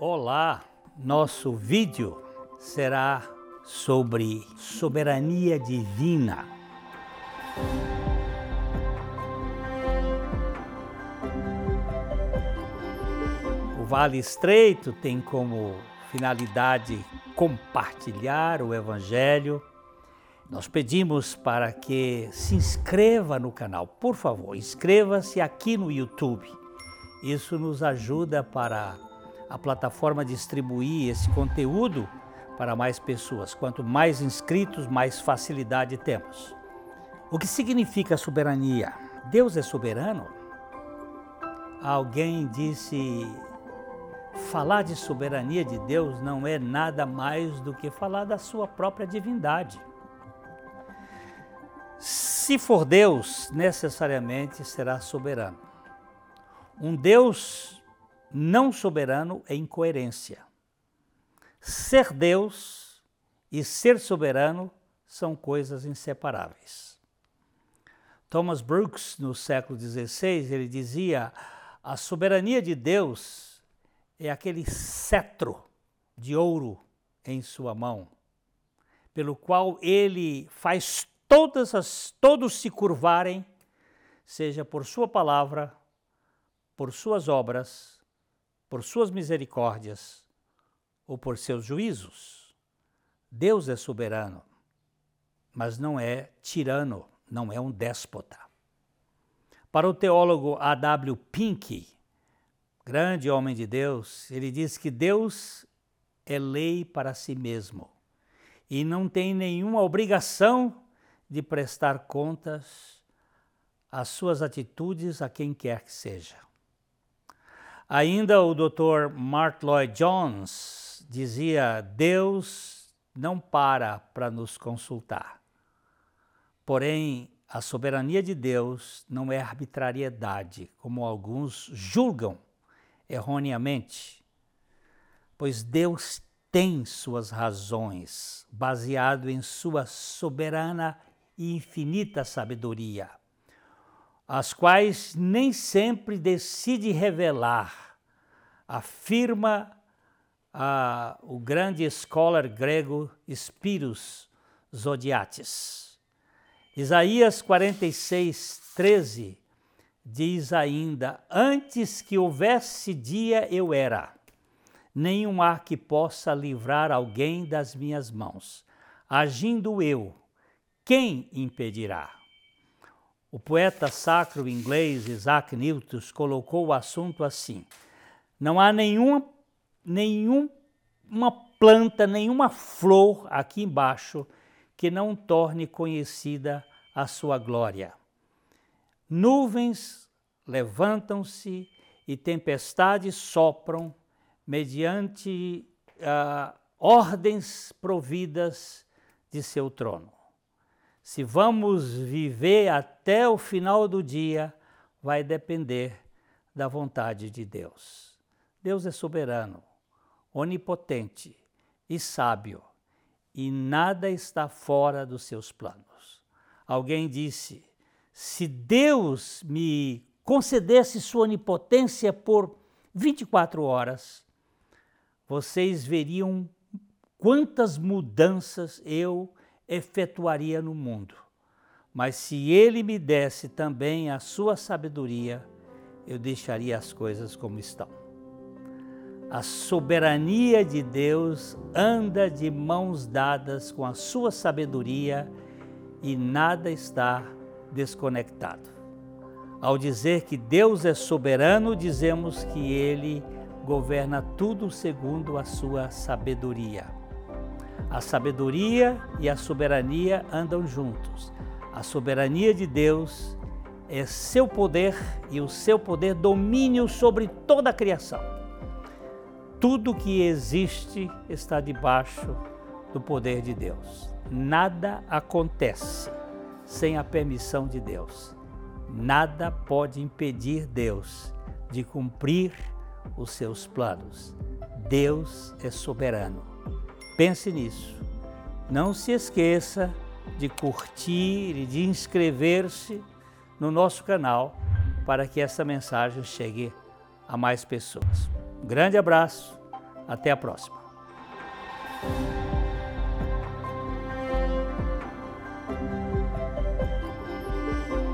Olá, nosso vídeo será sobre soberania divina. O Vale Estreito tem como finalidade compartilhar o Evangelho. Nós pedimos para que se inscreva no canal, por favor, inscreva-se aqui no YouTube. Isso nos ajuda para a plataforma distribuir esse conteúdo para mais pessoas. Quanto mais inscritos, mais facilidade temos. O que significa soberania? Deus é soberano? Alguém disse: falar de soberania de Deus não é nada mais do que falar da sua própria divindade. Se for Deus, necessariamente será soberano. Um Deus não soberano é incoerência. Ser Deus e ser soberano são coisas inseparáveis. Thomas Brooks, no século XVI, ele dizia: a soberania de Deus é aquele cetro de ouro em sua mão, pelo qual ele faz todas as, todos se curvarem, seja por sua palavra, por suas obras por suas misericórdias ou por seus juízos. Deus é soberano, mas não é tirano, não é um déspota. Para o teólogo A.W. Pink, grande homem de Deus, ele diz que Deus é lei para si mesmo e não tem nenhuma obrigação de prestar contas às suas atitudes a quem quer que seja. Ainda o Dr. Mark Lloyd Jones dizia: Deus não para para nos consultar. Porém, a soberania de Deus não é arbitrariedade, como alguns julgam erroneamente, pois Deus tem suas razões, baseado em sua soberana e infinita sabedoria as quais nem sempre decide revelar, afirma ah, o grande scholar grego Spiros Zodiates. Isaías 46, 13 diz ainda: Antes que houvesse dia eu era, nenhum há que possa livrar alguém das minhas mãos. Agindo eu, quem impedirá? O poeta sacro inglês Isaac Newton colocou o assunto assim: não há nenhuma, nenhuma planta, nenhuma flor aqui embaixo que não torne conhecida a sua glória. Nuvens levantam-se e tempestades sopram mediante uh, ordens providas de seu trono. Se vamos viver até o final do dia, vai depender da vontade de Deus. Deus é soberano, onipotente e sábio, e nada está fora dos seus planos. Alguém disse: se Deus me concedesse sua onipotência por 24 horas, vocês veriam quantas mudanças eu efetuaria no mundo. Mas se ele me desse também a sua sabedoria, eu deixaria as coisas como estão. A soberania de Deus anda de mãos dadas com a sua sabedoria e nada está desconectado. Ao dizer que Deus é soberano, dizemos que ele governa tudo segundo a sua sabedoria. A sabedoria e a soberania andam juntos. A soberania de Deus é seu poder e o seu poder domínio sobre toda a criação. Tudo que existe está debaixo do poder de Deus. Nada acontece sem a permissão de Deus. Nada pode impedir Deus de cumprir os seus planos. Deus é soberano. Pense nisso. Não se esqueça de curtir e de inscrever-se no nosso canal para que essa mensagem chegue a mais pessoas. Um grande abraço, Até a próxima.